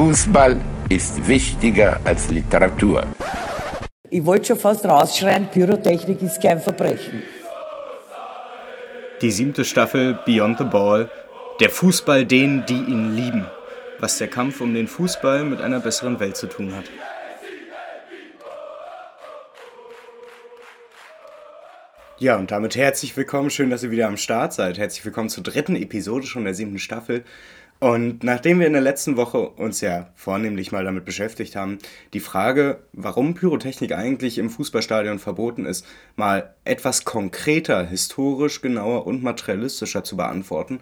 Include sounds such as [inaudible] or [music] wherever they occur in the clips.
Fußball ist wichtiger als Literatur. Ich wollte schon fast rausschreien, Pyrotechnik ist kein Verbrechen. Die siebte Staffel Beyond the Ball. Der Fußball denen, die ihn lieben. Was der Kampf um den Fußball mit einer besseren Welt zu tun hat. Ja, und damit herzlich willkommen. Schön, dass ihr wieder am Start seid. Herzlich willkommen zur dritten Episode schon der siebten Staffel. Und nachdem wir in der letzten Woche uns ja vornehmlich mal damit beschäftigt haben, die Frage, warum Pyrotechnik eigentlich im Fußballstadion verboten ist, mal etwas konkreter, historisch genauer und materialistischer zu beantworten,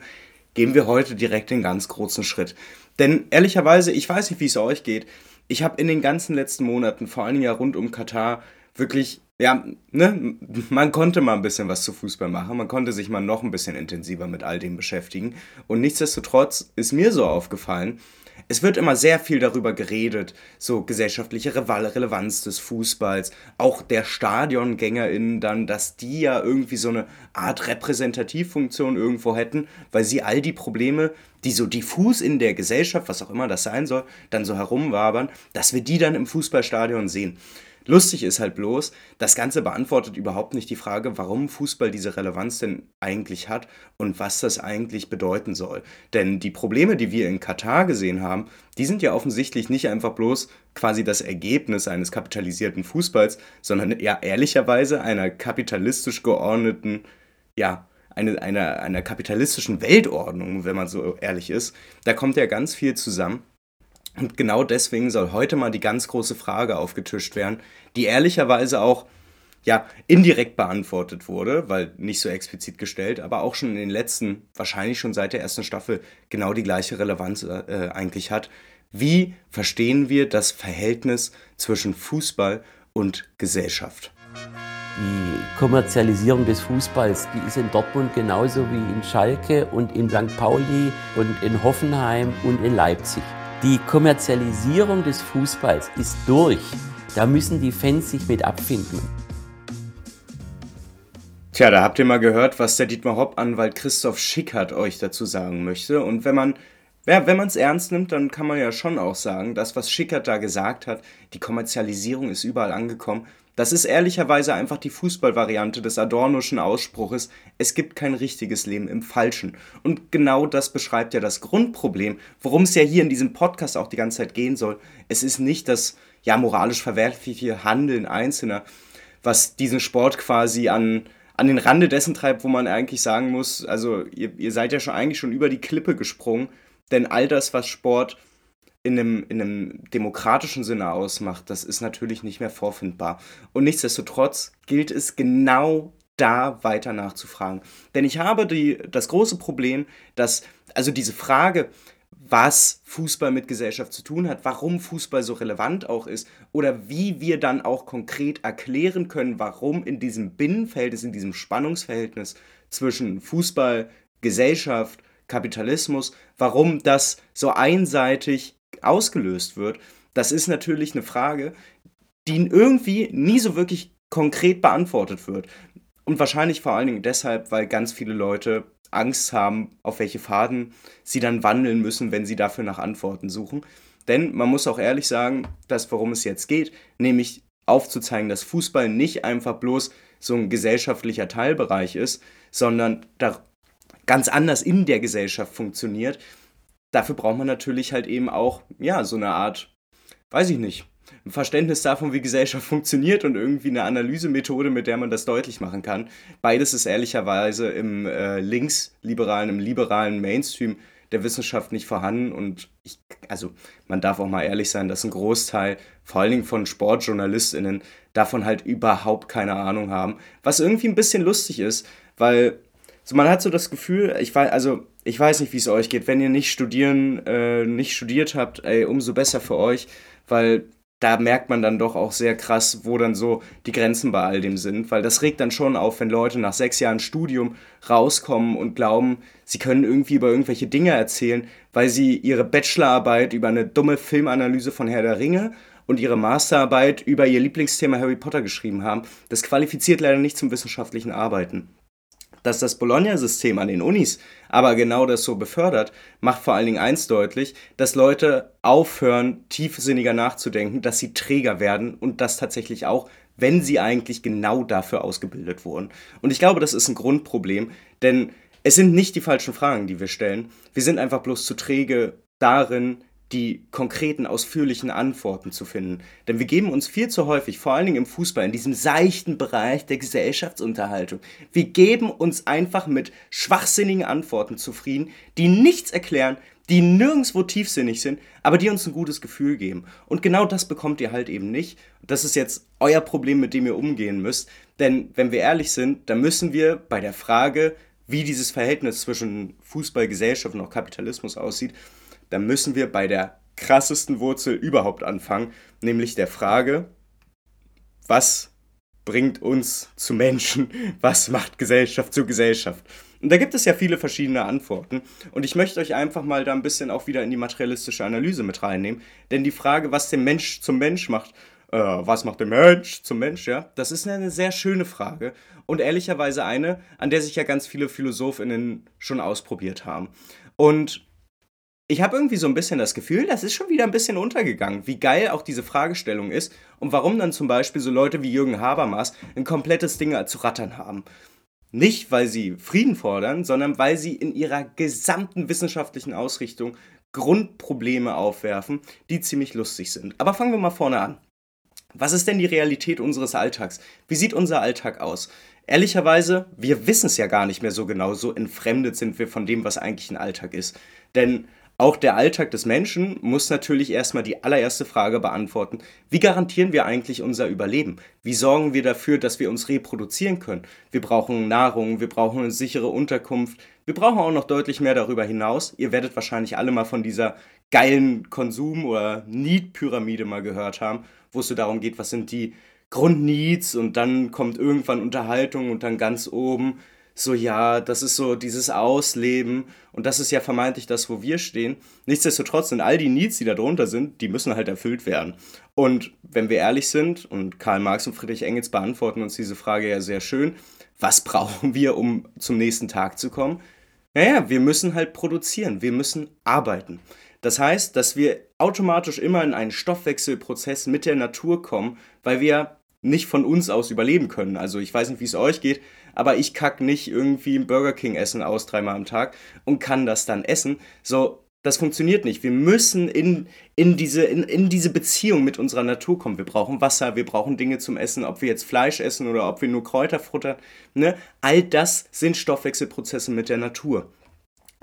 gehen wir heute direkt den ganz großen Schritt. Denn ehrlicherweise, ich weiß nicht, wie es euch geht, ich habe in den ganzen letzten Monaten, vor allen Dingen ja rund um Katar, wirklich ja, ne, man konnte mal ein bisschen was zu Fußball machen, man konnte sich mal noch ein bisschen intensiver mit all dem beschäftigen. Und nichtsdestotrotz ist mir so aufgefallen, es wird immer sehr viel darüber geredet, so gesellschaftliche Relevanz des Fußballs, auch der StadiongängerInnen dann, dass die ja irgendwie so eine Art Repräsentativfunktion irgendwo hätten, weil sie all die Probleme, die so diffus in der Gesellschaft, was auch immer das sein soll, dann so herumwabern, dass wir die dann im Fußballstadion sehen. Lustig ist halt bloß, das Ganze beantwortet überhaupt nicht die Frage, warum Fußball diese Relevanz denn eigentlich hat und was das eigentlich bedeuten soll. Denn die Probleme, die wir in Katar gesehen haben, die sind ja offensichtlich nicht einfach bloß quasi das Ergebnis eines kapitalisierten Fußballs, sondern ja ehrlicherweise einer kapitalistisch geordneten, ja, eine, einer, einer kapitalistischen Weltordnung, wenn man so ehrlich ist. Da kommt ja ganz viel zusammen. Und genau deswegen soll heute mal die ganz große Frage aufgetischt werden, die ehrlicherweise auch ja, indirekt beantwortet wurde, weil nicht so explizit gestellt, aber auch schon in den letzten, wahrscheinlich schon seit der ersten Staffel, genau die gleiche Relevanz äh, eigentlich hat. Wie verstehen wir das Verhältnis zwischen Fußball und Gesellschaft? Die Kommerzialisierung des Fußballs, die ist in Dortmund genauso wie in Schalke und in St. Pauli und in Hoffenheim und in Leipzig. Die Kommerzialisierung des Fußballs ist durch. Da müssen die Fans sich mit abfinden. Tja, da habt ihr mal gehört, was der Dietmar Hopp-Anwalt Christoph Schickert euch dazu sagen möchte. Und wenn man ja, wenn man es ernst nimmt, dann kann man ja schon auch sagen, das, was Schickert da gesagt hat, die Kommerzialisierung ist überall angekommen, das ist ehrlicherweise einfach die Fußballvariante des Adornoschen Ausspruches, es gibt kein richtiges Leben im Falschen. Und genau das beschreibt ja das Grundproblem, worum es ja hier in diesem Podcast auch die ganze Zeit gehen soll. Es ist nicht das ja moralisch verwerfliche Handeln Einzelner, was diesen Sport quasi an, an den Rande dessen treibt, wo man eigentlich sagen muss, also ihr, ihr seid ja schon eigentlich schon über die Klippe gesprungen, denn all das, was Sport in einem, in einem demokratischen Sinne ausmacht, das ist natürlich nicht mehr vorfindbar. Und nichtsdestotrotz gilt es genau da weiter nachzufragen. Denn ich habe die, das große Problem, dass, also diese Frage, was Fußball mit Gesellschaft zu tun hat, warum Fußball so relevant auch ist oder wie wir dann auch konkret erklären können, warum in diesem Binnenverhältnis, in diesem Spannungsverhältnis zwischen Fußball, Gesellschaft, Kapitalismus, warum das so einseitig ausgelöst wird, das ist natürlich eine Frage, die irgendwie nie so wirklich konkret beantwortet wird. Und wahrscheinlich vor allen Dingen deshalb, weil ganz viele Leute Angst haben, auf welche Faden sie dann wandeln müssen, wenn sie dafür nach Antworten suchen. Denn man muss auch ehrlich sagen, dass worum es jetzt geht, nämlich aufzuzeigen, dass Fußball nicht einfach bloß so ein gesellschaftlicher Teilbereich ist, sondern da ganz anders in der Gesellschaft funktioniert dafür braucht man natürlich halt eben auch, ja, so eine Art, weiß ich nicht, ein Verständnis davon, wie Gesellschaft funktioniert und irgendwie eine Analysemethode, mit der man das deutlich machen kann. Beides ist ehrlicherweise im äh, linksliberalen, im liberalen Mainstream der Wissenschaft nicht vorhanden und ich, also man darf auch mal ehrlich sein, dass ein Großteil, vor allen Dingen von SportjournalistInnen, davon halt überhaupt keine Ahnung haben, was irgendwie ein bisschen lustig ist, weil so man hat so das Gefühl, ich weiß, also ich weiß nicht, wie es euch geht, wenn ihr nicht studieren, äh, nicht studiert habt, ey, umso besser für euch, weil da merkt man dann doch auch sehr krass, wo dann so die Grenzen bei all dem sind, weil das regt dann schon auf, wenn Leute nach sechs Jahren Studium rauskommen und glauben, sie können irgendwie über irgendwelche Dinge erzählen, weil sie ihre Bachelorarbeit über eine dumme Filmanalyse von Herr der Ringe und ihre Masterarbeit über ihr Lieblingsthema Harry Potter geschrieben haben. Das qualifiziert leider nicht zum wissenschaftlichen Arbeiten. Dass das Bologna-System an den Unis aber genau das so befördert, macht vor allen Dingen eins deutlich, dass Leute aufhören, tiefsinniger nachzudenken, dass sie Träger werden und das tatsächlich auch, wenn sie eigentlich genau dafür ausgebildet wurden. Und ich glaube, das ist ein Grundproblem, denn es sind nicht die falschen Fragen, die wir stellen. Wir sind einfach bloß zu träge darin, die konkreten, ausführlichen Antworten zu finden. Denn wir geben uns viel zu häufig, vor allen Dingen im Fußball, in diesem seichten Bereich der Gesellschaftsunterhaltung, wir geben uns einfach mit schwachsinnigen Antworten zufrieden, die nichts erklären, die nirgendwo tiefsinnig sind, aber die uns ein gutes Gefühl geben. Und genau das bekommt ihr halt eben nicht. Das ist jetzt euer Problem, mit dem ihr umgehen müsst. Denn wenn wir ehrlich sind, dann müssen wir bei der Frage, wie dieses Verhältnis zwischen Fußball, Gesellschaft und auch Kapitalismus aussieht, dann müssen wir bei der krassesten Wurzel überhaupt anfangen, nämlich der Frage, was bringt uns zu Menschen? [laughs] Was macht Gesellschaft zu Gesellschaft? Und da gibt es ja viele verschiedene Antworten. Und ich möchte euch einfach mal da ein bisschen auch wieder in die materialistische Analyse mit reinnehmen. Denn die Frage, was den Mensch zum Mensch macht, äh, was macht der Mensch zum Mensch, ja, das ist eine sehr schöne Frage. Und ehrlicherweise eine, an der sich ja ganz viele PhilosophInnen schon ausprobiert haben. Und ich habe irgendwie so ein bisschen das Gefühl, das ist schon wieder ein bisschen untergegangen, wie geil auch diese Fragestellung ist und warum dann zum Beispiel so Leute wie Jürgen Habermas ein komplettes Ding zu rattern haben. Nicht, weil sie Frieden fordern, sondern weil sie in ihrer gesamten wissenschaftlichen Ausrichtung Grundprobleme aufwerfen, die ziemlich lustig sind. Aber fangen wir mal vorne an. Was ist denn die Realität unseres Alltags? Wie sieht unser Alltag aus? Ehrlicherweise, wir wissen es ja gar nicht mehr so genau, so entfremdet sind wir von dem, was eigentlich ein Alltag ist. Denn auch der Alltag des Menschen muss natürlich erstmal die allererste Frage beantworten. Wie garantieren wir eigentlich unser Überleben? Wie sorgen wir dafür, dass wir uns reproduzieren können? Wir brauchen Nahrung, wir brauchen eine sichere Unterkunft. Wir brauchen auch noch deutlich mehr darüber hinaus. Ihr werdet wahrscheinlich alle mal von dieser geilen Konsum- oder Need-Pyramide mal gehört haben, wo es so darum geht, was sind die Grundneeds und dann kommt irgendwann Unterhaltung und dann ganz oben so, ja, das ist so dieses Ausleben und das ist ja vermeintlich das, wo wir stehen. Nichtsdestotrotz sind all die Needs, die da drunter sind, die müssen halt erfüllt werden. Und wenn wir ehrlich sind, und Karl Marx und Friedrich Engels beantworten uns diese Frage ja sehr schön, was [laughs] brauchen wir, um zum nächsten Tag zu kommen? Naja, wir müssen halt produzieren, wir müssen arbeiten. Das heißt, dass wir automatisch immer in einen Stoffwechselprozess mit der Natur kommen, weil wir nicht von uns aus überleben können. Also ich weiß nicht, wie es euch geht, aber ich kack nicht irgendwie ein Burger King Essen aus dreimal am Tag und kann das dann essen. So, das funktioniert nicht. Wir müssen in, in, diese, in, in diese Beziehung mit unserer Natur kommen. Wir brauchen Wasser, wir brauchen Dinge zum Essen, ob wir jetzt Fleisch essen oder ob wir nur Kräuter futtern. Ne? All das sind Stoffwechselprozesse mit der Natur.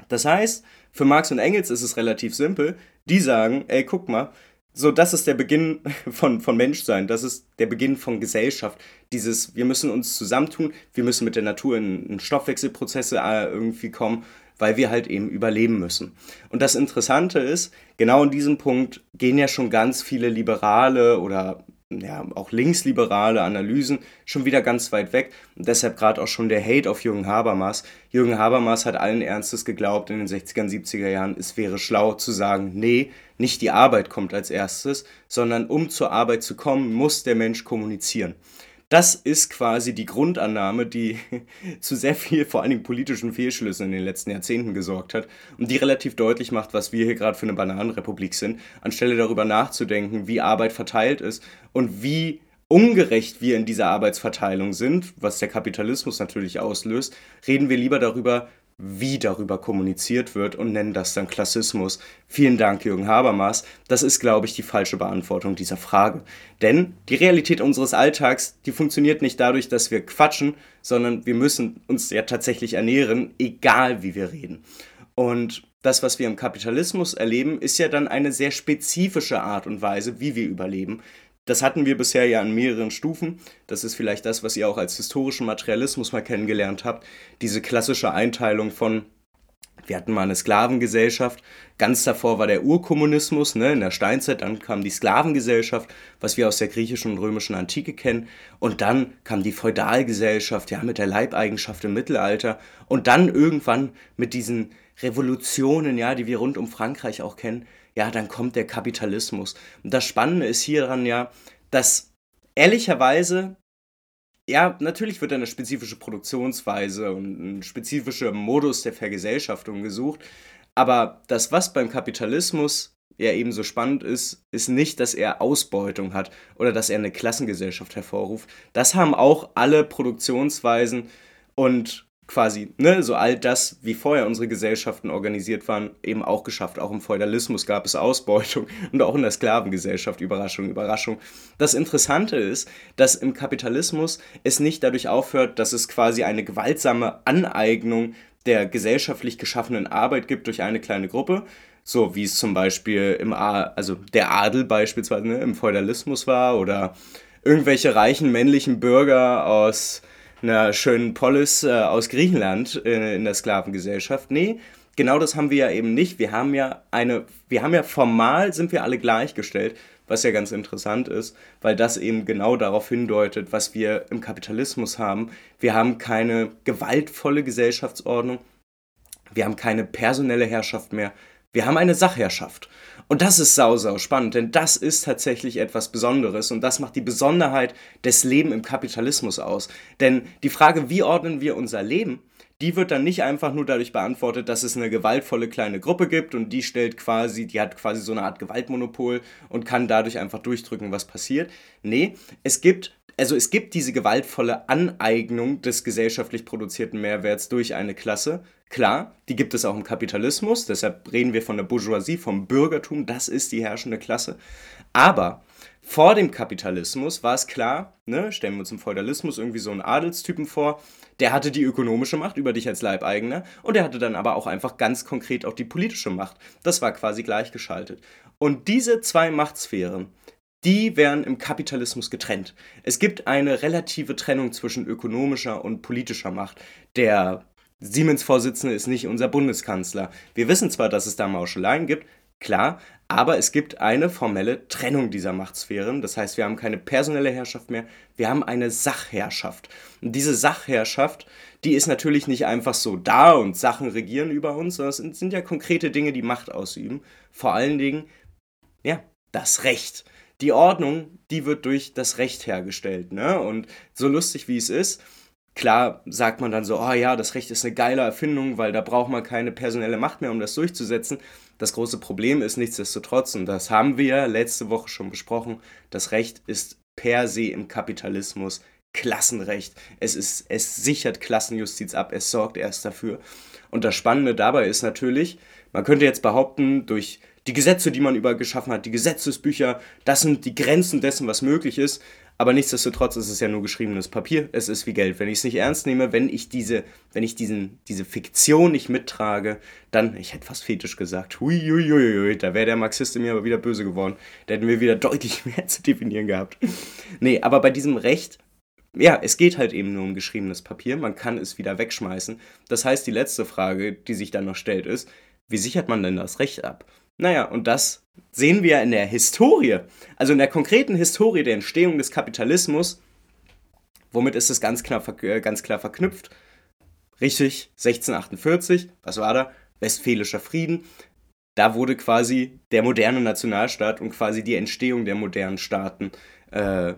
Das heißt, für Marx und Engels ist es relativ simpel. Die sagen, ey, guck mal, so, das ist der Beginn [laughs] von, von Menschsein, das ist der Beginn von Gesellschaft. Dieses, wir müssen uns zusammentun, wir müssen mit der Natur in, in Stoffwechselprozesse äh, irgendwie kommen, weil wir halt eben überleben müssen. Und das Interessante ist, genau in diesem Punkt gehen ja schon ganz viele Liberale oder ja, auch linksliberale Analysen schon wieder ganz weit weg. Und deshalb gerade auch schon der Hate auf Jürgen Habermas. Jürgen Habermas hat allen Ernstes geglaubt in den 60er und 70er Jahren, es wäre schlau zu sagen, nee, nicht die Arbeit kommt als erstes, sondern um zur Arbeit zu kommen, muss der Mensch kommunizieren. Das ist quasi die Grundannahme, die [laughs] zu sehr viel, vor allen Dingen politischen Fehlschlüssen in den letzten Jahrzehnten gesorgt hat und die relativ deutlich macht, was wir hier gerade für eine Bananenrepublik sind, anstelle darüber nachzudenken, wie Arbeit verteilt ist und wie ungerecht wir in dieser Arbeitsverteilung sind, was der Kapitalismus natürlich auslöst, reden wir lieber darüber, wie darüber kommuniziert wird und nennen das dann Klassismus. Vielen Dank, Jürgen Habermas. Das ist, glaube ich, die falsche Beantwortung dieser Frage. Denn die Realität unseres Alltags, die funktioniert nicht dadurch, dass wir quatschen, sondern wir müssen uns ja tatsächlich ernähren, egal wie wir reden. Und das, was wir im Kapitalismus erleben, ist ja dann eine sehr spezifische Art und Weise, wie wir überleben. Das hatten wir bisher ja an mehreren Stufen. Das ist vielleicht das, was ihr auch als historischen Materialismus mal kennengelernt habt. Diese klassische Einteilung von, wir hatten mal eine Sklavengesellschaft, ganz davor war der Urkommunismus, ne, in der Steinzeit, dann kam die Sklavengesellschaft, was wir aus der griechischen und römischen Antike kennen, und dann kam die Feudalgesellschaft, ja, mit der Leibeigenschaft im Mittelalter, und dann irgendwann mit diesen Revolutionen, ja, die wir rund um Frankreich auch kennen, ja, dann kommt der Kapitalismus. Und das Spannende ist hieran ja, dass ehrlicherweise ja, natürlich wird eine spezifische Produktionsweise und ein spezifischer Modus der Vergesellschaftung gesucht. Aber das, was beim Kapitalismus ja ebenso spannend ist, ist nicht, dass er Ausbeutung hat oder dass er eine Klassengesellschaft hervorruft. Das haben auch alle Produktionsweisen und quasi, ne, so all das, wie vorher unsere Gesellschaften organisiert waren, eben auch geschafft. Auch im Feudalismus gab es Ausbeutung [laughs] und auch in der Sklavengesellschaft, Überraschung, Überraschung. Das Interessante ist, dass im Kapitalismus es nicht dadurch aufhört, dass es quasi eine gewaltsame Aneignung der gesellschaftlich geschaffenen Arbeit gibt durch eine kleine Gruppe, so wie es zum Beispiel im A also der Adel beispielsweise ne, im Feudalismus war oder irgendwelche reichen männlichen Bürger aus einer schönen Polis äh, aus Griechenland äh, in der Sklavengesellschaft. Nee, genau das haben wir ja eben nicht. Wir haben ja eine, wir haben ja formal sind wir alle gleichgestellt, was ja ganz interessant ist, weil das eben genau darauf hindeutet, was wir im Kapitalismus haben. Wir haben keine gewaltvolle Gesellschaftsordnung, wir haben keine personelle Herrschaft mehr, wir haben eine Sachherrschaft. Und das ist sau, sau spannend, denn das ist tatsächlich etwas Besonderes und das macht die Besonderheit des Lebens im Kapitalismus aus. Denn die Frage, wie ordnen wir unser Leben, die wird dann nicht einfach nur dadurch beantwortet, dass es eine gewaltvolle kleine Gruppe gibt und die stellt quasi, die hat quasi so eine Art Gewaltmonopol und kann dadurch einfach durchdrücken, was passiert. Nee, es gibt also es gibt diese gewaltvolle Aneignung des gesellschaftlich produzierten Mehrwerts durch eine Klasse, Klar, die gibt es auch im Kapitalismus, deshalb reden wir von der Bourgeoisie, vom Bürgertum, das ist die herrschende Klasse. Aber vor dem Kapitalismus war es klar, ne, stellen wir uns im Feudalismus irgendwie so einen Adelstypen vor, der hatte die ökonomische Macht über dich als Leibeigener und der hatte dann aber auch einfach ganz konkret auch die politische Macht. Das war quasi gleichgeschaltet. Und diese zwei Machtsphären, die werden im Kapitalismus getrennt. Es gibt eine relative Trennung zwischen ökonomischer und politischer Macht. Der Siemens-Vorsitzende ist nicht unser Bundeskanzler. Wir wissen zwar, dass es da Mauscheleien gibt, klar, aber es gibt eine formelle Trennung dieser Machtsphären. Das heißt, wir haben keine personelle Herrschaft mehr, wir haben eine Sachherrschaft. Und diese Sachherrschaft, die ist natürlich nicht einfach so da und Sachen regieren über uns, sondern es sind ja konkrete Dinge, die Macht ausüben. Vor allen Dingen, ja, das Recht. Die Ordnung, die wird durch das Recht hergestellt. Ne? Und so lustig wie es ist, Klar sagt man dann so, oh ja, das Recht ist eine geile Erfindung, weil da braucht man keine personelle Macht mehr, um das durchzusetzen. Das große Problem ist nichtsdestotrotz, und das haben wir letzte Woche schon besprochen, das Recht ist per se im Kapitalismus Klassenrecht. Es, ist, es sichert Klassenjustiz ab, es sorgt erst dafür. Und das Spannende dabei ist natürlich, man könnte jetzt behaupten, durch die Gesetze, die man über geschaffen hat, die Gesetzesbücher, das sind die Grenzen dessen, was möglich ist. Aber nichtsdestotrotz ist es ja nur geschriebenes Papier. Es ist wie Geld. Wenn ich es nicht ernst nehme, wenn ich diese, wenn ich diesen, diese Fiktion nicht mittrage, dann, ich hätte fast fetisch gesagt, huiuiuiui, da wäre der Marxist in mir aber wieder böse geworden. Da hätten wir wieder deutlich [laughs] mehr zu definieren gehabt. Nee, aber bei diesem Recht, ja, es geht halt eben nur um geschriebenes Papier. Man kann es wieder wegschmeißen. Das heißt, die letzte Frage, die sich dann noch stellt, ist, wie sichert man denn das Recht ab? Naja, und das sehen wir in der Historie, also in der konkreten Historie der Entstehung des Kapitalismus. Womit ist es ganz klar, äh, ganz klar verknüpft? Richtig, 1648, was war da? Westfälischer Frieden. Da wurde quasi der moderne Nationalstaat und quasi die Entstehung der modernen Staaten äh,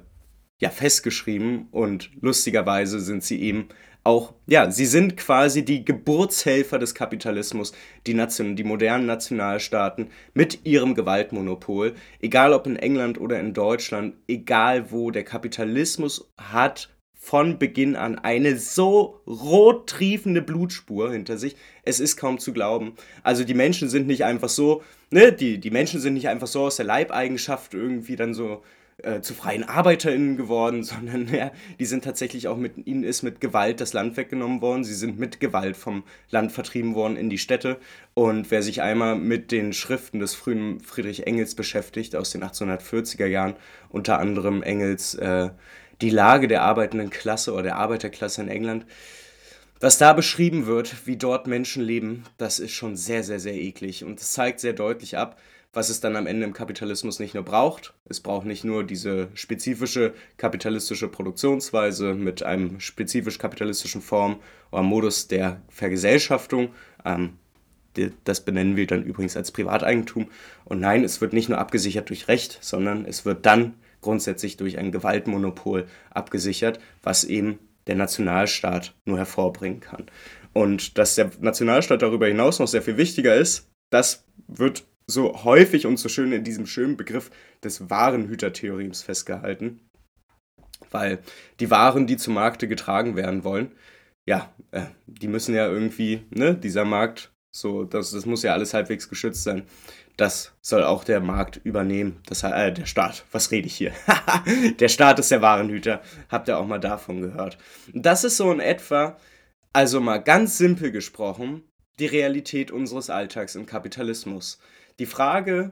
ja festgeschrieben und lustigerweise sind sie eben auch, ja, sie sind quasi die Geburtshelfer des Kapitalismus, die, Nation, die modernen Nationalstaaten mit ihrem Gewaltmonopol, egal ob in England oder in Deutschland, egal wo, der Kapitalismus hat von Beginn an eine so rot triefende Blutspur hinter sich. Es ist kaum zu glauben. Also die Menschen sind nicht einfach so, ne, die, die Menschen sind nicht einfach so aus der Leibeigenschaft irgendwie dann so äh, zu freien ArbeiterInnen geworden, [laughs] sondern ja, die sind tatsächlich auch mit, ihnen ist mit Gewalt das Land weggenommen worden. Sie sind mit Gewalt vom Land vertrieben worden in die Städte. Und wer sich einmal mit den Schriften des frühen Friedrich Engels beschäftigt, aus den 1840er Jahren, unter anderem Engels äh, Die Lage der arbeitenden Klasse oder der Arbeiterklasse in England, was da beschrieben wird, wie dort Menschen leben, das ist schon sehr, sehr, sehr eklig. Und es zeigt sehr deutlich ab, was es dann am Ende im Kapitalismus nicht nur braucht. Es braucht nicht nur diese spezifische kapitalistische Produktionsweise mit einem spezifisch kapitalistischen Form oder Modus der Vergesellschaftung. Ähm, das benennen wir dann übrigens als Privateigentum. Und nein, es wird nicht nur abgesichert durch Recht, sondern es wird dann grundsätzlich durch ein Gewaltmonopol abgesichert, was eben der Nationalstaat nur hervorbringen kann. Und dass der Nationalstaat darüber hinaus noch sehr viel wichtiger ist, das wird so häufig und so schön in diesem schönen Begriff des Warenhütertheorems festgehalten. Weil die Waren, die zum Markte getragen werden wollen, ja, äh, die müssen ja irgendwie, ne, dieser Markt, so, das, das muss ja alles halbwegs geschützt sein. Das soll auch der Markt übernehmen. Das, äh, der Staat. Was rede ich hier? [laughs] der Staat ist der Warenhüter. Habt ihr auch mal davon gehört? Das ist so in etwa, also mal ganz simpel gesprochen, die Realität unseres Alltags im Kapitalismus. Die Frage,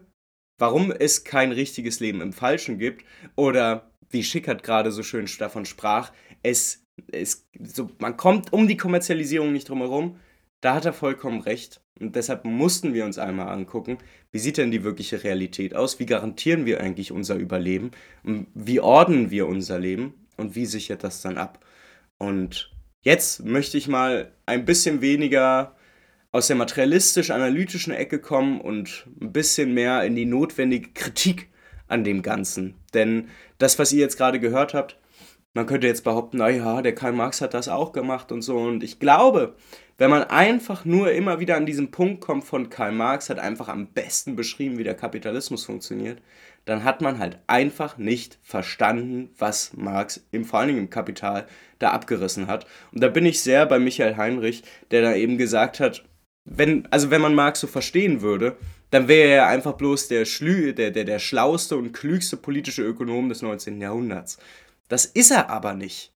warum es kein richtiges Leben im Falschen gibt oder wie Schickert gerade so schön davon sprach, es, es so, man kommt um die Kommerzialisierung nicht drum herum. Da hat er vollkommen recht. Und deshalb mussten wir uns einmal angucken, wie sieht denn die wirkliche Realität aus? Wie garantieren wir eigentlich unser Überleben? Wie ordnen wir unser Leben? Und wie sichert das dann ab? Und jetzt möchte ich mal ein bisschen weniger aus der materialistisch-analytischen Ecke kommen und ein bisschen mehr in die notwendige Kritik an dem Ganzen. Denn das, was ihr jetzt gerade gehört habt, man könnte jetzt behaupten, naja, der Karl Marx hat das auch gemacht und so. Und ich glaube, wenn man einfach nur immer wieder an diesen Punkt kommt von Karl Marx, hat einfach am besten beschrieben, wie der Kapitalismus funktioniert, dann hat man halt einfach nicht verstanden, was Marx im, vor allen Dingen im Kapital da abgerissen hat. Und da bin ich sehr bei Michael Heinrich, der da eben gesagt hat, wenn, also wenn man Marx so verstehen würde, dann wäre er einfach bloß der, Schlü der, der, der schlauste und klügste politische Ökonom des 19. Jahrhunderts. Das ist er aber nicht.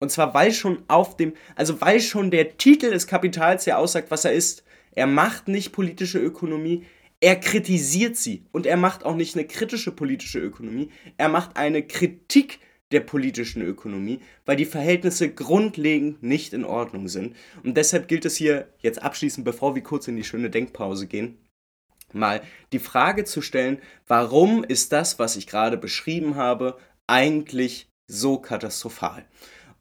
Und zwar, weil schon auf dem, also weil schon der Titel des Kapitals ja aussagt, was er ist. Er macht nicht politische Ökonomie, er kritisiert sie. Und er macht auch nicht eine kritische politische Ökonomie, er macht eine Kritik der politischen Ökonomie, weil die Verhältnisse grundlegend nicht in Ordnung sind. Und deshalb gilt es hier jetzt abschließend, bevor wir kurz in die schöne Denkpause gehen, mal die Frage zu stellen, warum ist das, was ich gerade beschrieben habe, eigentlich so katastrophal?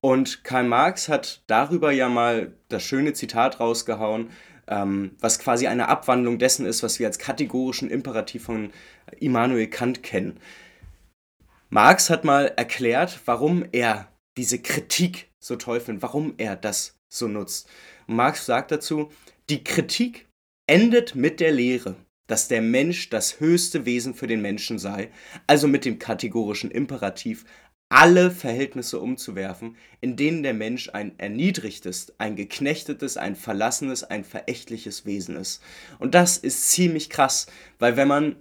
Und Karl Marx hat darüber ja mal das schöne Zitat rausgehauen, ähm, was quasi eine Abwandlung dessen ist, was wir als kategorischen Imperativ von Immanuel Kant kennen. Marx hat mal erklärt, warum er diese Kritik so toll findet, warum er das so nutzt. Und Marx sagt dazu, die Kritik endet mit der Lehre, dass der Mensch das höchste Wesen für den Menschen sei, also mit dem kategorischen Imperativ, alle Verhältnisse umzuwerfen, in denen der Mensch ein erniedrigtes, ein geknechtetes, ein verlassenes, ein verächtliches Wesen ist. Und das ist ziemlich krass, weil wenn man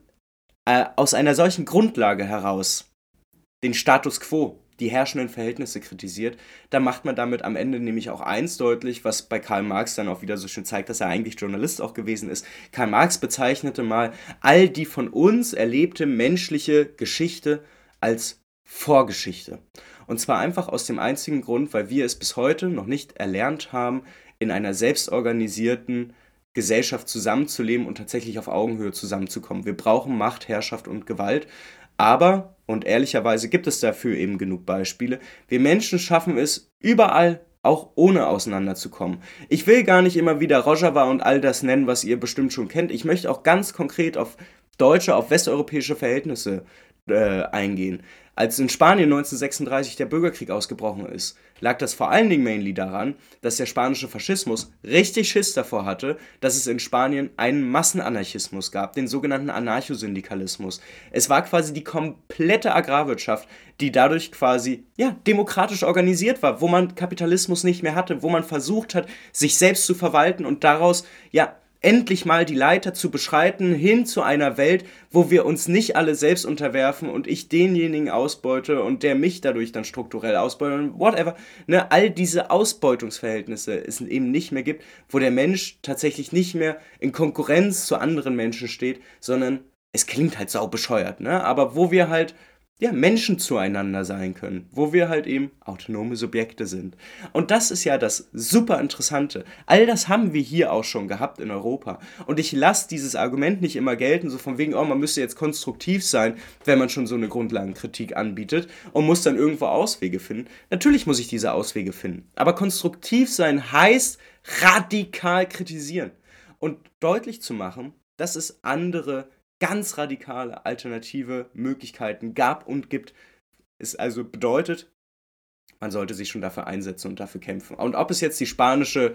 äh, aus einer solchen Grundlage heraus den Status quo, die herrschenden Verhältnisse kritisiert, dann macht man damit am Ende nämlich auch eins deutlich, was bei Karl Marx dann auch wieder so schön zeigt, dass er eigentlich Journalist auch gewesen ist. Karl Marx bezeichnete mal all die von uns erlebte menschliche Geschichte als Vorgeschichte. Und zwar einfach aus dem einzigen Grund, weil wir es bis heute noch nicht erlernt haben, in einer selbstorganisierten Gesellschaft zusammenzuleben und tatsächlich auf Augenhöhe zusammenzukommen. Wir brauchen Macht, Herrschaft und Gewalt. Aber, und ehrlicherweise gibt es dafür eben genug Beispiele, wir Menschen schaffen es überall auch ohne auseinanderzukommen. Ich will gar nicht immer wieder Rojava und all das nennen, was ihr bestimmt schon kennt. Ich möchte auch ganz konkret auf deutsche, auf westeuropäische Verhältnisse äh, eingehen. Als in Spanien 1936 der Bürgerkrieg ausgebrochen ist, lag das vor allen Dingen mainly daran, dass der spanische Faschismus richtig Schiss davor hatte, dass es in Spanien einen Massenanarchismus gab, den sogenannten Anarchosyndikalismus. Es war quasi die komplette Agrarwirtschaft, die dadurch quasi ja, demokratisch organisiert war, wo man Kapitalismus nicht mehr hatte, wo man versucht hat, sich selbst zu verwalten und daraus ja endlich mal die Leiter zu beschreiten hin zu einer Welt, wo wir uns nicht alle selbst unterwerfen und ich denjenigen ausbeute und der mich dadurch dann strukturell ausbeutet, whatever. Ne, all diese Ausbeutungsverhältnisse es eben nicht mehr gibt, wo der Mensch tatsächlich nicht mehr in Konkurrenz zu anderen Menschen steht, sondern es klingt halt sau bescheuert, ne? Aber wo wir halt ja, Menschen zueinander sein können, wo wir halt eben autonome Subjekte sind. Und das ist ja das super Interessante. All das haben wir hier auch schon gehabt in Europa. Und ich lasse dieses Argument nicht immer gelten, so von wegen, oh, man müsste jetzt konstruktiv sein, wenn man schon so eine Grundlagenkritik anbietet und muss dann irgendwo Auswege finden. Natürlich muss ich diese Auswege finden. Aber konstruktiv sein heißt radikal kritisieren und deutlich zu machen, dass es andere ganz radikale alternative Möglichkeiten gab und gibt, Es also bedeutet, man sollte sich schon dafür einsetzen und dafür kämpfen. Und ob es jetzt die spanische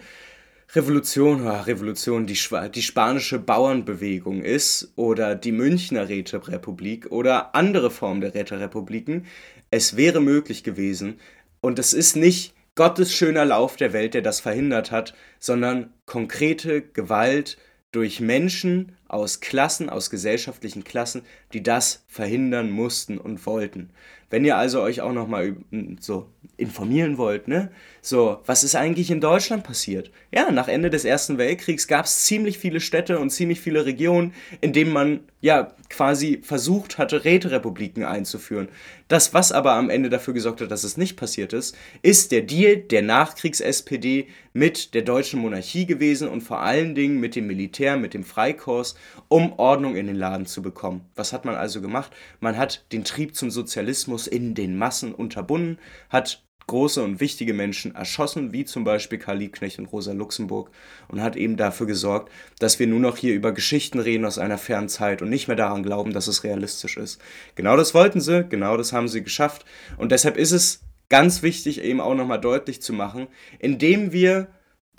Revolution, oh, Revolution, die, die spanische Bauernbewegung ist oder die Münchner Räterepublik oder andere Formen der Räterepubliken, es wäre möglich gewesen. Und es ist nicht Gottes schöner Lauf der Welt, der das verhindert hat, sondern konkrete Gewalt durch Menschen aus Klassen, aus gesellschaftlichen Klassen, die das verhindern mussten und wollten. Wenn ihr also euch auch nochmal so informieren wollt, ne? So, was ist eigentlich in Deutschland passiert? Ja, nach Ende des Ersten Weltkriegs gab es ziemlich viele Städte und ziemlich viele Regionen, in denen man ja quasi versucht hatte, Räterepubliken einzuführen. Das, was aber am Ende dafür gesorgt hat, dass es nicht passiert ist, ist der Deal der Nachkriegs-SPD mit der deutschen Monarchie gewesen und vor allen Dingen mit dem Militär, mit dem Freikorps, um Ordnung in den Laden zu bekommen. Was hat man also gemacht? Man hat den Trieb zum Sozialismus in den Massen unterbunden, hat große und wichtige Menschen erschossen, wie zum Beispiel Karl Liebknecht und Rosa Luxemburg, und hat eben dafür gesorgt, dass wir nur noch hier über Geschichten reden aus einer fernen Zeit und nicht mehr daran glauben, dass es realistisch ist. Genau das wollten sie, genau das haben sie geschafft, und deshalb ist es ganz wichtig, eben auch nochmal deutlich zu machen, indem wir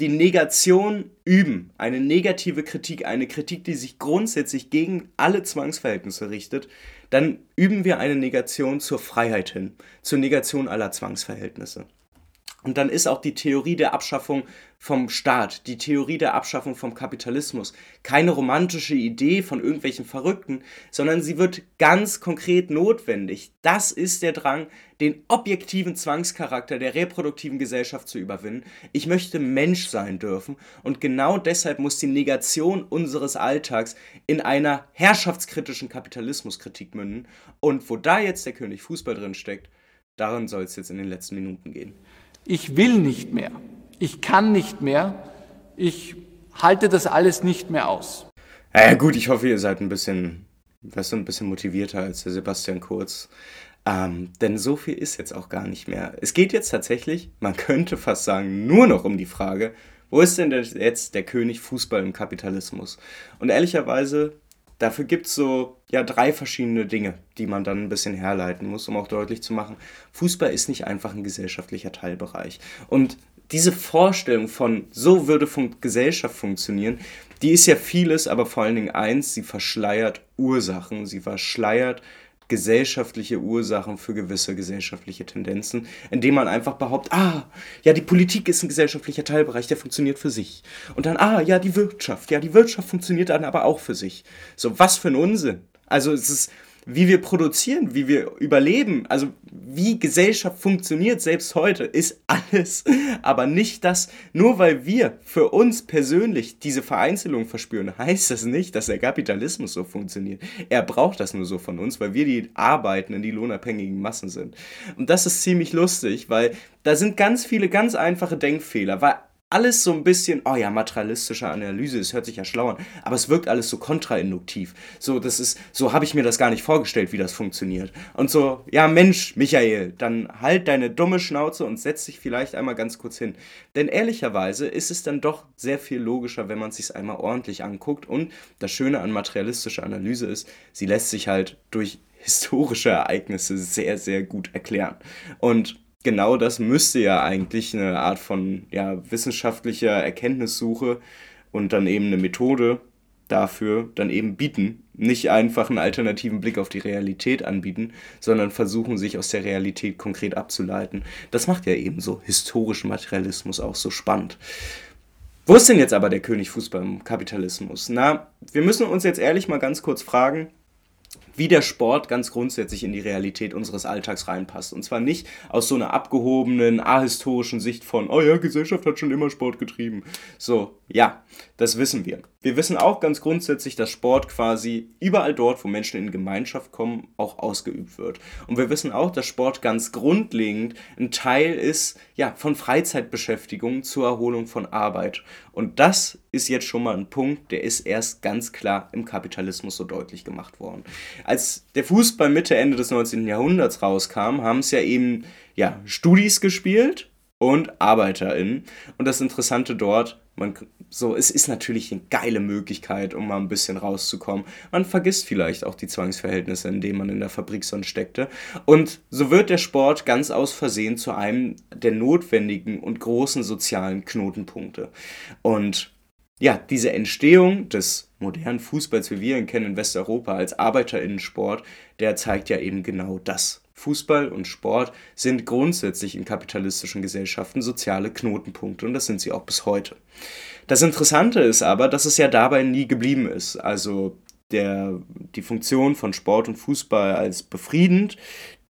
die Negation üben, eine negative Kritik, eine Kritik, die sich grundsätzlich gegen alle Zwangsverhältnisse richtet, dann üben wir eine Negation zur Freiheit hin, zur Negation aller Zwangsverhältnisse. Und dann ist auch die Theorie der Abschaffung vom Staat, die Theorie der Abschaffung vom Kapitalismus keine romantische Idee von irgendwelchen Verrückten, sondern sie wird ganz konkret notwendig. Das ist der Drang, den objektiven Zwangscharakter der reproduktiven Gesellschaft zu überwinden. Ich möchte Mensch sein dürfen und genau deshalb muss die Negation unseres Alltags in einer herrschaftskritischen Kapitalismuskritik münden. Und wo da jetzt der König Fußball drin steckt, daran soll es jetzt in den letzten Minuten gehen ich will nicht mehr, ich kann nicht mehr, ich halte das alles nicht mehr aus. Ja, gut, ich hoffe, ihr seid ein bisschen, weißt du, ein bisschen motivierter als der Sebastian Kurz. Ähm, denn so viel ist jetzt auch gar nicht mehr. Es geht jetzt tatsächlich, man könnte fast sagen, nur noch um die Frage, wo ist denn jetzt der König Fußball im Kapitalismus? Und ehrlicherweise Dafür gibt es so ja drei verschiedene Dinge, die man dann ein bisschen herleiten muss, um auch deutlich zu machen, Fußball ist nicht einfach ein gesellschaftlicher Teilbereich. Und diese Vorstellung von so würde Fun Gesellschaft funktionieren, die ist ja vieles, aber vor allen Dingen eins, sie verschleiert Ursachen, sie verschleiert gesellschaftliche Ursachen für gewisse gesellschaftliche Tendenzen, indem man einfach behauptet, ah, ja, die Politik ist ein gesellschaftlicher Teilbereich, der funktioniert für sich. Und dann, ah, ja, die Wirtschaft, ja, die Wirtschaft funktioniert dann aber auch für sich. So, was für ein Unsinn. Also es ist, wie wir produzieren, wie wir überleben, also wie Gesellschaft funktioniert, selbst heute, ist [laughs] alles, aber nicht das, nur weil wir für uns persönlich diese Vereinzelung verspüren, heißt das nicht, dass der Kapitalismus so funktioniert. Er braucht das nur so von uns, weil wir die arbeitenden, die lohnabhängigen Massen sind. Und das ist ziemlich lustig, weil da sind ganz viele ganz einfache Denkfehler, weil alles so ein bisschen, oh ja, materialistische Analyse, es hört sich ja schlau an, aber es wirkt alles so kontrainduktiv. So, das ist, so habe ich mir das gar nicht vorgestellt, wie das funktioniert. Und so, ja, Mensch, Michael, dann halt deine dumme Schnauze und setz dich vielleicht einmal ganz kurz hin. Denn ehrlicherweise ist es dann doch sehr viel logischer, wenn man es sich einmal ordentlich anguckt. Und das Schöne an materialistischer Analyse ist, sie lässt sich halt durch historische Ereignisse sehr, sehr gut erklären. Und genau das müsste ja eigentlich eine Art von ja, wissenschaftlicher Erkenntnissuche und dann eben eine Methode dafür dann eben bieten. Nicht einfach einen alternativen Blick auf die Realität anbieten, sondern versuchen, sich aus der Realität konkret abzuleiten. Das macht ja eben so historischen Materialismus auch so spannend. Wo ist denn jetzt aber der König Fußball im Kapitalismus? Na, wir müssen uns jetzt ehrlich mal ganz kurz fragen, wie der Sport ganz grundsätzlich in die Realität unseres Alltags reinpasst. Und zwar nicht aus so einer abgehobenen, ahistorischen Sicht von, oh ja, Gesellschaft hat schon immer Sport getrieben. So, ja, das wissen wir. Wir wissen auch ganz grundsätzlich, dass Sport quasi überall dort, wo Menschen in Gemeinschaft kommen, auch ausgeübt wird. Und wir wissen auch, dass Sport ganz grundlegend ein Teil ist, ja, von Freizeitbeschäftigung zur Erholung von Arbeit. Und das ist jetzt schon mal ein Punkt, der ist erst ganz klar im Kapitalismus so deutlich gemacht worden. Als der Fußball Mitte, Ende des 19. Jahrhunderts rauskam, haben es ja eben, ja, Studis gespielt und ArbeiterInnen. Und das Interessante dort, Man, so, es ist natürlich eine geile Möglichkeit, um mal ein bisschen rauszukommen. Man vergisst vielleicht auch die Zwangsverhältnisse, in denen man in der Fabrik sonst steckte. Und so wird der Sport ganz aus Versehen zu einem der notwendigen und großen sozialen Knotenpunkte. Und ja, diese Entstehung des modernen Fußballs, wie wir ihn kennen in Westeuropa als Arbeiterinnensport, der zeigt ja eben genau das. Fußball und Sport sind grundsätzlich in kapitalistischen Gesellschaften soziale Knotenpunkte und das sind sie auch bis heute. Das Interessante ist aber, dass es ja dabei nie geblieben ist. Also der, die Funktion von Sport und Fußball als befriedend,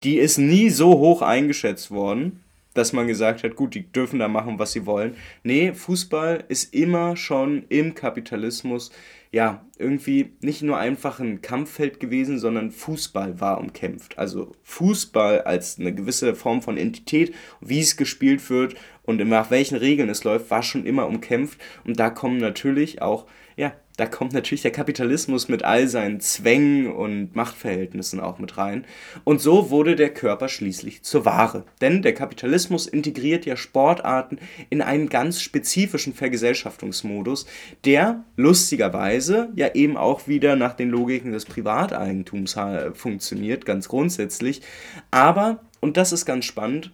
die ist nie so hoch eingeschätzt worden, dass man gesagt hat, gut, die dürfen da machen, was sie wollen. Nee, Fußball ist immer schon im Kapitalismus ja, irgendwie nicht nur einfach ein Kampffeld gewesen, sondern Fußball war umkämpft. Also Fußball als eine gewisse Form von Entität, wie es gespielt wird und nach welchen Regeln es läuft, war schon immer umkämpft. Und da kommen natürlich auch, ja, da kommt natürlich der Kapitalismus mit all seinen Zwängen und Machtverhältnissen auch mit rein. Und so wurde der Körper schließlich zur Ware. Denn der Kapitalismus integriert ja Sportarten in einen ganz spezifischen Vergesellschaftungsmodus, der lustigerweise ja eben auch wieder nach den Logiken des Privateigentums funktioniert, ganz grundsätzlich. Aber, und das ist ganz spannend,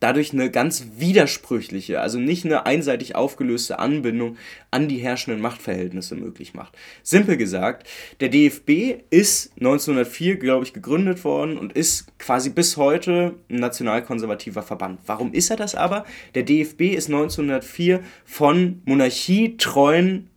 dadurch eine ganz widersprüchliche, also nicht eine einseitig aufgelöste Anbindung an die herrschenden Machtverhältnisse möglich macht. Simpel gesagt, der DFB ist 1904, glaube ich, gegründet worden und ist quasi bis heute ein nationalkonservativer Verband. Warum ist er das aber? Der DFB ist 1904 von monarchietreuen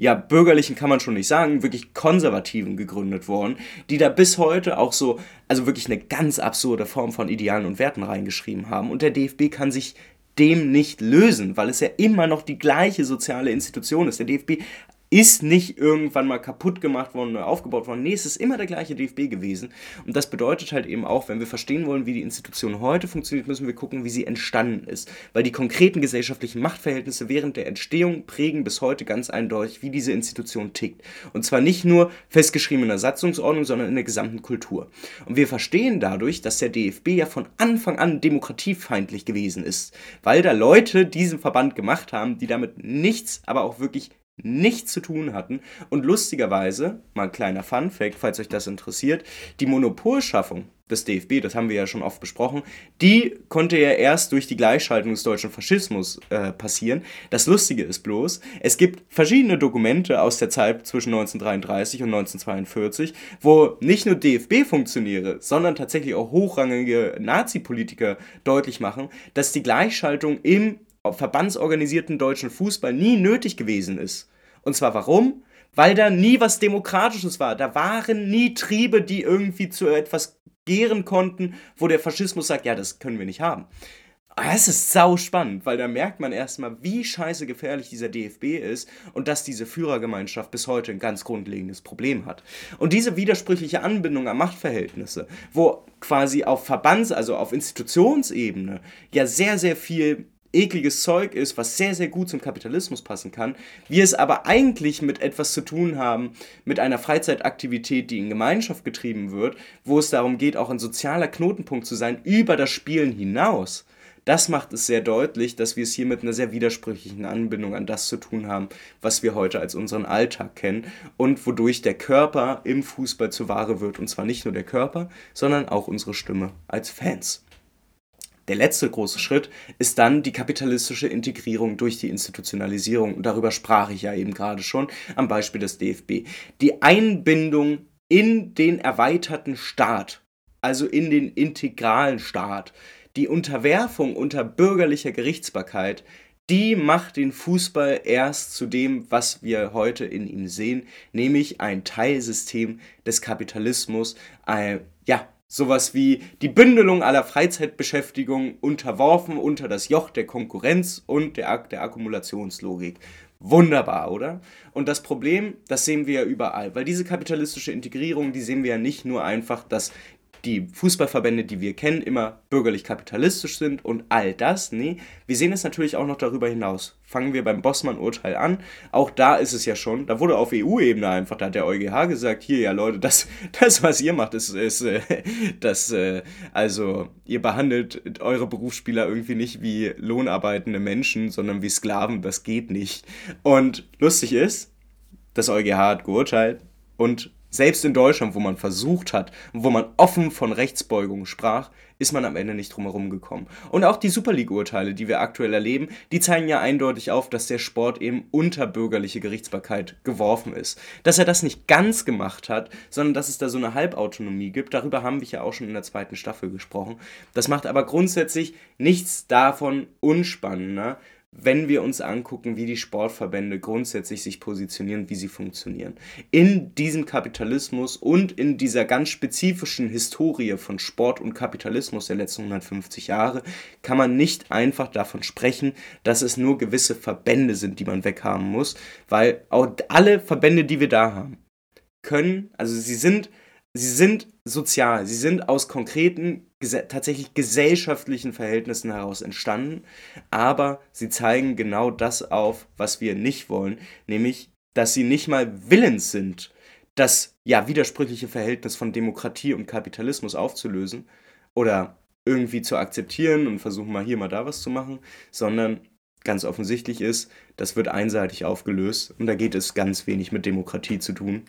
ja, bürgerlichen kann man schon nicht sagen, wirklich konservativen gegründet worden, die da bis heute auch so, also wirklich eine ganz absurde Form von Idealen und Werten reingeschrieben haben. Und der DFB kann sich dem nicht lösen, weil es ja immer noch die gleiche soziale Institution ist. Der DFB ist nicht irgendwann mal kaputt gemacht worden oder aufgebaut worden. Nee, es ist immer der gleiche DFB gewesen. Und das bedeutet halt eben auch, wenn wir verstehen wollen, wie die Institution heute funktioniert, müssen wir gucken, wie sie entstanden ist. Weil die konkreten gesellschaftlichen Machtverhältnisse während der Entstehung prägen bis heute ganz eindeutig, wie diese Institution tickt. Und zwar nicht nur festgeschrieben in der Satzungsordnung, sondern in der gesamten Kultur. Und wir verstehen dadurch, dass der DFB ja von Anfang an demokratiefeindlich gewesen ist. Weil da Leute diesen Verband gemacht haben, die damit nichts, aber auch wirklich nichts zu tun hatten. Und lustigerweise, mal ein kleiner Fun-Fact, falls euch das interessiert, die Monopolschaffung des DFB, das haben wir ja schon oft besprochen, die konnte ja erst durch die Gleichschaltung des deutschen Faschismus äh, passieren. Das Lustige ist bloß, es gibt verschiedene Dokumente aus der Zeit zwischen 1933 und 1942, wo nicht nur DFB-Funktionäre, sondern tatsächlich auch hochrangige Nazi-Politiker deutlich machen, dass die Gleichschaltung im verbandsorganisierten deutschen Fußball nie nötig gewesen ist. Und zwar warum? Weil da nie was Demokratisches war. Da waren nie Triebe, die irgendwie zu etwas gären konnten, wo der Faschismus sagt, ja, das können wir nicht haben. Das ist sau spannend, weil da merkt man erstmal, wie scheiße gefährlich dieser DFB ist und dass diese Führergemeinschaft bis heute ein ganz grundlegendes Problem hat. Und diese widersprüchliche Anbindung an Machtverhältnisse, wo quasi auf Verbands-, also auf Institutionsebene ja sehr, sehr viel ekliges Zeug ist, was sehr, sehr gut zum Kapitalismus passen kann, wir es aber eigentlich mit etwas zu tun haben, mit einer Freizeitaktivität, die in Gemeinschaft getrieben wird, wo es darum geht, auch ein sozialer Knotenpunkt zu sein, über das Spielen hinaus. Das macht es sehr deutlich, dass wir es hier mit einer sehr widersprüchlichen Anbindung an das zu tun haben, was wir heute als unseren Alltag kennen und wodurch der Körper im Fußball zu Ware wird. Und zwar nicht nur der Körper, sondern auch unsere Stimme als Fans. Der letzte große Schritt ist dann die kapitalistische Integrierung durch die Institutionalisierung. Und darüber sprach ich ja eben gerade schon am Beispiel des DFB. Die Einbindung in den erweiterten Staat, also in den integralen Staat, die Unterwerfung unter bürgerlicher Gerichtsbarkeit, die macht den Fußball erst zu dem, was wir heute in ihm sehen, nämlich ein Teilsystem des Kapitalismus, ein, ja, Sowas wie die Bündelung aller Freizeitbeschäftigung unterworfen unter das Joch der Konkurrenz und der, der Akkumulationslogik. Wunderbar, oder? Und das Problem, das sehen wir ja überall, weil diese kapitalistische Integrierung, die sehen wir ja nicht nur einfach, dass die Fußballverbände, die wir kennen, immer bürgerlich-kapitalistisch sind und all das. Nee, wir sehen es natürlich auch noch darüber hinaus. Fangen wir beim Bossmann-Urteil an. Auch da ist es ja schon, da wurde auf EU-Ebene einfach, da hat der EuGH gesagt, hier, ja Leute, das, [laughs] das was ihr macht, ist, ist äh, [laughs] das, äh, also ihr behandelt eure Berufsspieler irgendwie nicht wie lohnarbeitende Menschen, sondern wie Sklaven, das geht nicht. Und lustig ist, das EuGH hat geurteilt und selbst in Deutschland, wo man versucht hat, wo man offen von Rechtsbeugung sprach, ist man am Ende nicht drumherum gekommen. Und auch die Super League-Urteile, die wir aktuell erleben, die zeigen ja eindeutig auf, dass der Sport eben unter bürgerliche Gerichtsbarkeit geworfen ist. Dass er das nicht ganz gemacht hat, sondern dass es da so eine Halbautonomie gibt, darüber haben wir ja auch schon in der zweiten Staffel gesprochen. Das macht aber grundsätzlich nichts davon unspannender, wenn wir uns angucken, wie die Sportverbände grundsätzlich sich positionieren, wie sie funktionieren. In diesem Kapitalismus und in dieser ganz spezifischen Historie von Sport und Kapitalismus der letzten 150 Jahre kann man nicht einfach davon sprechen, dass es nur gewisse Verbände sind, die man weghaben muss, weil auch alle Verbände, die wir da haben, können, also sie sind sie sind sozial, sie sind aus konkreten, tatsächlich gesellschaftlichen Verhältnissen heraus entstanden, aber sie zeigen genau das auf, was wir nicht wollen, nämlich, dass sie nicht mal willens sind, das ja widersprüchliche Verhältnis von Demokratie und Kapitalismus aufzulösen oder irgendwie zu akzeptieren und versuchen mal hier mal da was zu machen, sondern ganz offensichtlich ist, das wird einseitig aufgelöst und da geht es ganz wenig mit Demokratie zu tun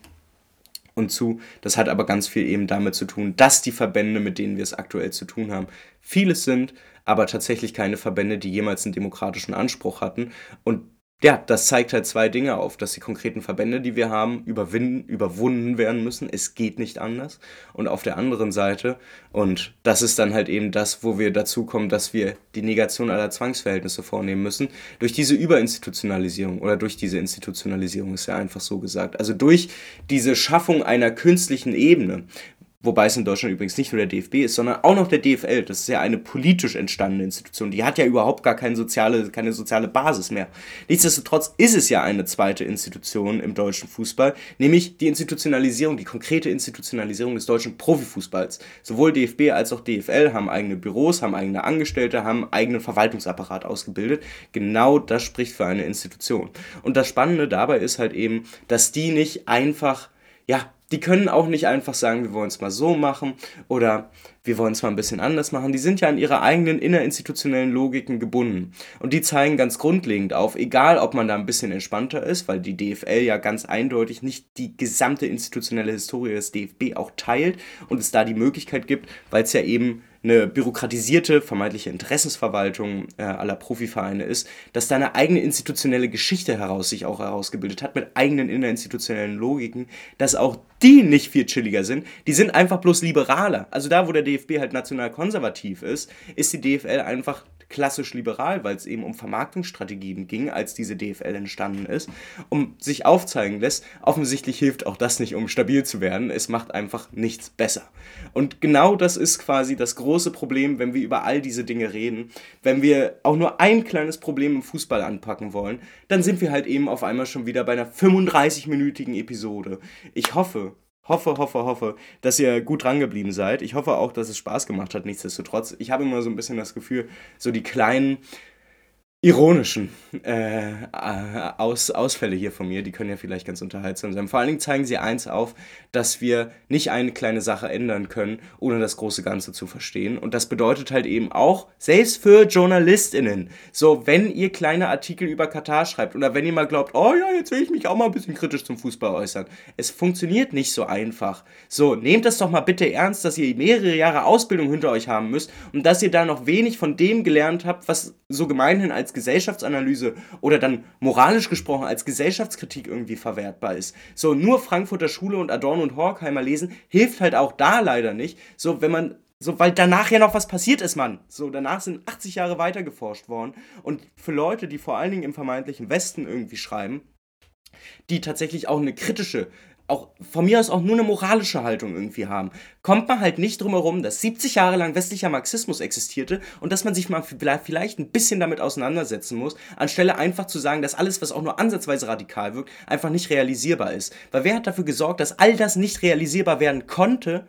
und zu. Das hat aber ganz viel eben damit zu tun, dass die Verbände, mit denen wir es aktuell zu tun haben, vieles sind, aber tatsächlich keine Verbände, die jemals einen demokratischen Anspruch hatten. Und ja, das zeigt halt zwei Dinge auf, dass die konkreten Verbände, die wir haben, überwinden, überwunden werden müssen. Es geht nicht anders. Und auf der anderen Seite, und das ist dann halt eben das, wo wir dazu kommen, dass wir die Negation aller Zwangsverhältnisse vornehmen müssen, durch diese Überinstitutionalisierung oder durch diese Institutionalisierung ist ja einfach so gesagt. Also durch diese Schaffung einer künstlichen Ebene, Wobei es in Deutschland übrigens nicht nur der DFB ist, sondern auch noch der DFL. Das ist ja eine politisch entstandene Institution. Die hat ja überhaupt gar keine soziale, keine soziale Basis mehr. Nichtsdestotrotz ist es ja eine zweite Institution im deutschen Fußball, nämlich die Institutionalisierung, die konkrete Institutionalisierung des deutschen Profifußballs. Sowohl DFB als auch DFL haben eigene Büros, haben eigene Angestellte, haben eigenen Verwaltungsapparat ausgebildet. Genau das spricht für eine Institution. Und das Spannende dabei ist halt eben, dass die nicht einfach, ja, die können auch nicht einfach sagen, wir wollen es mal so machen oder wir wollen es mal ein bisschen anders machen. Die sind ja an ihre eigenen innerinstitutionellen Logiken gebunden. Und die zeigen ganz grundlegend auf, egal ob man da ein bisschen entspannter ist, weil die DFL ja ganz eindeutig nicht die gesamte institutionelle Historie des DFB auch teilt und es da die Möglichkeit gibt, weil es ja eben eine bürokratisierte, vermeintliche Interessensverwaltung äh, aller Profivereine ist, dass da eine eigene institutionelle Geschichte heraus sich auch herausgebildet hat, mit eigenen innerinstitutionellen Logiken, dass auch die nicht viel chilliger sind, die sind einfach bloß liberaler. Also da, wo der DFB halt national konservativ ist, ist die DFL einfach klassisch liberal, weil es eben um Vermarktungsstrategien ging, als diese DFL entstanden ist, um sich aufzeigen lässt, offensichtlich hilft auch das nicht, um stabil zu werden. Es macht einfach nichts besser. Und genau das ist quasi das große Problem, wenn wir über all diese Dinge reden. Wenn wir auch nur ein kleines Problem im Fußball anpacken wollen, dann sind wir halt eben auf einmal schon wieder bei einer 35-minütigen Episode. Ich hoffe, hoffe, hoffe, hoffe, dass ihr gut drangeblieben seid. Ich hoffe auch, dass es Spaß gemacht hat, nichtsdestotrotz. Ich habe immer so ein bisschen das Gefühl, so die kleinen ironischen äh, Aus, Ausfälle hier von mir, die können ja vielleicht ganz unterhaltsam sein. Vor allen Dingen zeigen sie eins auf, dass wir nicht eine kleine Sache ändern können, ohne das große Ganze zu verstehen. Und das bedeutet halt eben auch, selbst für JournalistInnen, so wenn ihr kleine Artikel über Katar schreibt oder wenn ihr mal glaubt, oh ja, jetzt will ich mich auch mal ein bisschen kritisch zum Fußball äußern. Es funktioniert nicht so einfach. So, nehmt das doch mal bitte ernst, dass ihr mehrere Jahre Ausbildung hinter euch haben müsst und dass ihr da noch wenig von dem gelernt habt, was so gemeinhin als Gesellschaftsanalyse oder dann moralisch gesprochen als Gesellschaftskritik irgendwie verwertbar ist. So, nur Frankfurter Schule und Adorno und Horkheimer lesen hilft halt auch da leider nicht. So, wenn man so, weil danach ja noch was passiert ist, Mann. So, danach sind 80 Jahre weiter geforscht worden. Und für Leute, die vor allen Dingen im vermeintlichen Westen irgendwie schreiben, die tatsächlich auch eine kritische auch von mir aus auch nur eine moralische Haltung irgendwie haben, kommt man halt nicht drum herum, dass 70 Jahre lang westlicher Marxismus existierte und dass man sich mal vielleicht ein bisschen damit auseinandersetzen muss, anstelle einfach zu sagen, dass alles, was auch nur ansatzweise radikal wirkt, einfach nicht realisierbar ist. Weil wer hat dafür gesorgt, dass all das nicht realisierbar werden konnte,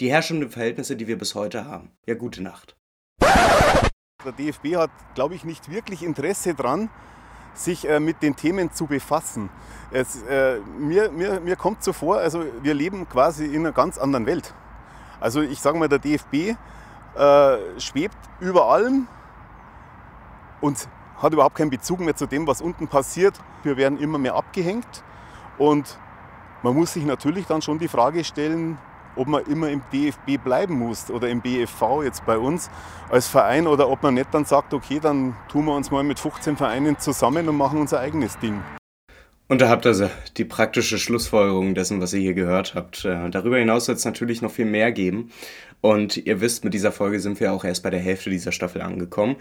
die herrschenden Verhältnisse, die wir bis heute haben. Ja, gute Nacht. Der DFB hat, glaube ich, nicht wirklich Interesse daran, sich äh, mit den Themen zu befassen. Es, äh, mir, mir, mir kommt so vor, also wir leben quasi in einer ganz anderen Welt. Also ich sage mal, der DFB äh, schwebt über allem und hat überhaupt keinen Bezug mehr zu dem, was unten passiert. Wir werden immer mehr abgehängt und man muss sich natürlich dann schon die Frage stellen, ob man immer im DFB bleiben muss oder im BFV jetzt bei uns als Verein oder ob man nicht dann sagt, okay, dann tun wir uns mal mit 15 Vereinen zusammen und machen unser eigenes Ding. Und da habt ihr die praktische Schlussfolgerung dessen, was ihr hier gehört habt. Äh, darüber hinaus soll es natürlich noch viel mehr geben. Und ihr wisst, mit dieser Folge sind wir auch erst bei der Hälfte dieser Staffel angekommen.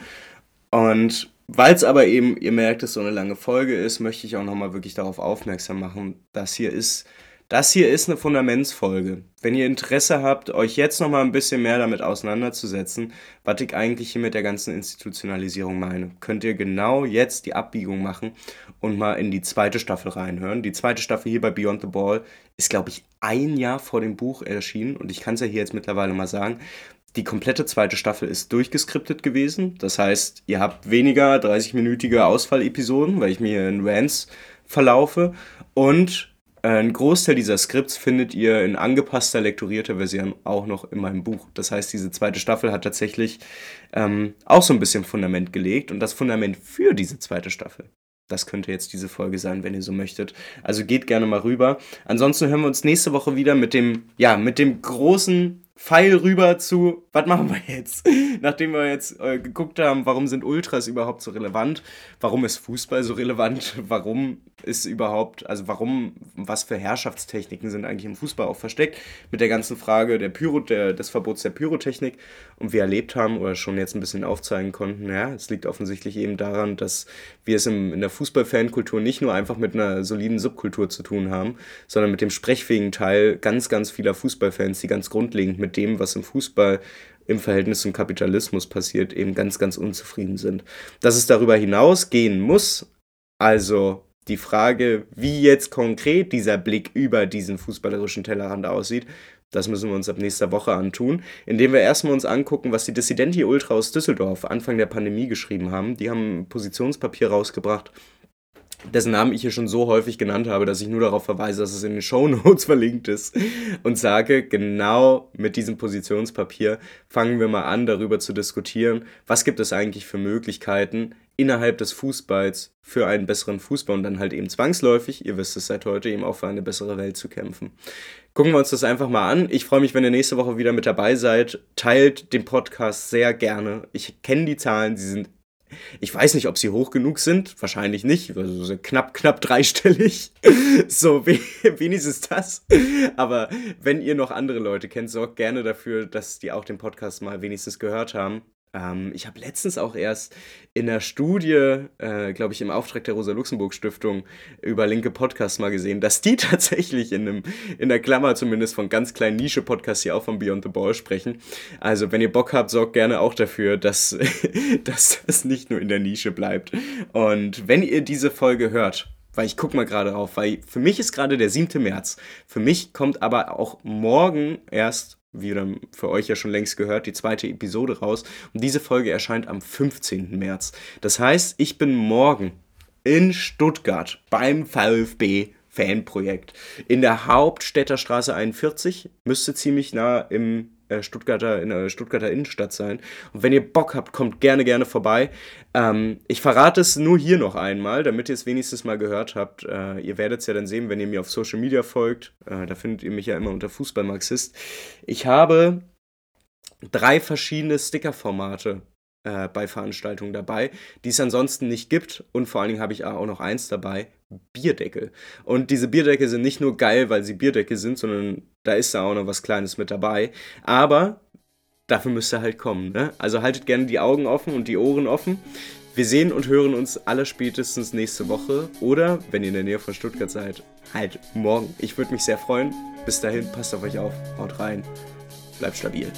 Und weil es aber eben, ihr merkt, es so eine lange Folge ist, möchte ich auch nochmal wirklich darauf aufmerksam machen, dass hier ist das hier ist eine Fundamentsfolge. Wenn ihr Interesse habt, euch jetzt noch mal ein bisschen mehr damit auseinanderzusetzen, was ich eigentlich hier mit der ganzen Institutionalisierung meine, könnt ihr genau jetzt die Abbiegung machen und mal in die zweite Staffel reinhören. Die zweite Staffel hier bei Beyond the Ball ist, glaube ich, ein Jahr vor dem Buch erschienen und ich kann es ja hier jetzt mittlerweile mal sagen. Die komplette zweite Staffel ist durchgeskriptet gewesen. Das heißt, ihr habt weniger 30-minütige Ausfallepisoden, weil ich mir in Rants verlaufe. Und ein Großteil dieser Skripts findet ihr in angepasster, lektorierter Version auch noch in meinem Buch. Das heißt, diese zweite Staffel hat tatsächlich ähm, auch so ein bisschen Fundament gelegt und das Fundament für diese zweite Staffel. Das könnte jetzt diese Folge sein, wenn ihr so möchtet. Also geht gerne mal rüber. Ansonsten hören wir uns nächste Woche wieder mit dem, ja, mit dem großen Pfeil rüber zu, was machen wir jetzt? Nachdem wir jetzt äh, geguckt haben, warum sind Ultras überhaupt so relevant? Warum ist Fußball so relevant? [laughs] Warum ist überhaupt, also warum, was für Herrschaftstechniken sind eigentlich im Fußball auch versteckt? Mit der ganzen Frage der Pyro, der, des Verbots der Pyrotechnik und wir erlebt haben oder schon jetzt ein bisschen aufzeigen konnten, ja, es liegt offensichtlich eben daran, dass wir es im, in der Fußballfankultur nicht nur einfach mit einer soliden Subkultur zu tun haben, sondern mit dem sprechfähigen Teil ganz, ganz vieler Fußballfans, die ganz grundlegend mit dem, was im Fußball im Verhältnis zum Kapitalismus passiert, eben ganz, ganz unzufrieden sind. Dass es darüber hinaus gehen muss, also die Frage, wie jetzt konkret dieser Blick über diesen fußballerischen Tellerrand aussieht, das müssen wir uns ab nächster Woche antun, indem wir erstmal uns angucken, was die Dissidenti Ultra aus Düsseldorf Anfang der Pandemie geschrieben haben. Die haben ein Positionspapier rausgebracht, dessen Namen ich hier schon so häufig genannt habe, dass ich nur darauf verweise, dass es in den Show Notes [laughs] verlinkt ist und sage, genau mit diesem Positionspapier fangen wir mal an, darüber zu diskutieren, was gibt es eigentlich für Möglichkeiten innerhalb des Fußballs für einen besseren Fußball und dann halt eben zwangsläufig, ihr wisst es seit heute, eben auch für eine bessere Welt zu kämpfen. Gucken wir uns das einfach mal an. Ich freue mich, wenn ihr nächste Woche wieder mit dabei seid. Teilt den Podcast sehr gerne. Ich kenne die Zahlen, sie sind ich weiß nicht, ob sie hoch genug sind. Wahrscheinlich nicht. Also so knapp, knapp dreistellig. [laughs] so wenig ist das. Aber wenn ihr noch andere Leute kennt, sorgt gerne dafür, dass die auch den Podcast mal wenigstens gehört haben. Ähm, ich habe letztens auch erst in der Studie, äh, glaube ich, im Auftrag der Rosa-Luxemburg-Stiftung über linke Podcasts mal gesehen, dass die [laughs] tatsächlich in, einem, in der Klammer zumindest von ganz kleinen Nische-Podcasts hier auch von Beyond the Ball sprechen. Also, wenn ihr Bock habt, sorgt gerne auch dafür, dass, [laughs] dass das nicht nur in der Nische bleibt. Und wenn ihr diese Folge hört, weil ich gucke mal gerade drauf, weil für mich ist gerade der 7. März. Für mich kommt aber auch morgen erst wie dann für euch ja schon längst gehört, die zweite Episode raus. Und diese Folge erscheint am 15. März. Das heißt, ich bin morgen in Stuttgart beim VfB Fanprojekt in der Hauptstädter Straße 41. Müsste ziemlich nah im Stuttgarter, in der Stuttgarter Innenstadt sein. Und wenn ihr Bock habt, kommt gerne, gerne vorbei. Ähm, ich verrate es nur hier noch einmal, damit ihr es wenigstens mal gehört habt. Äh, ihr werdet es ja dann sehen, wenn ihr mir auf Social Media folgt. Äh, da findet ihr mich ja immer unter Fußballmarxist. Ich habe drei verschiedene Stickerformate äh, bei Veranstaltungen dabei, die es ansonsten nicht gibt. Und vor allen Dingen habe ich auch noch eins dabei, Bierdeckel. Und diese Bierdeckel sind nicht nur geil, weil sie Bierdeckel sind, sondern da ist da auch noch was Kleines mit dabei. Aber dafür müsst ihr halt kommen. Ne? Also haltet gerne die Augen offen und die Ohren offen. Wir sehen und hören uns alle spätestens nächste Woche oder, wenn ihr in der Nähe von Stuttgart seid, halt morgen. Ich würde mich sehr freuen. Bis dahin, passt auf euch auf, haut rein, bleibt stabil.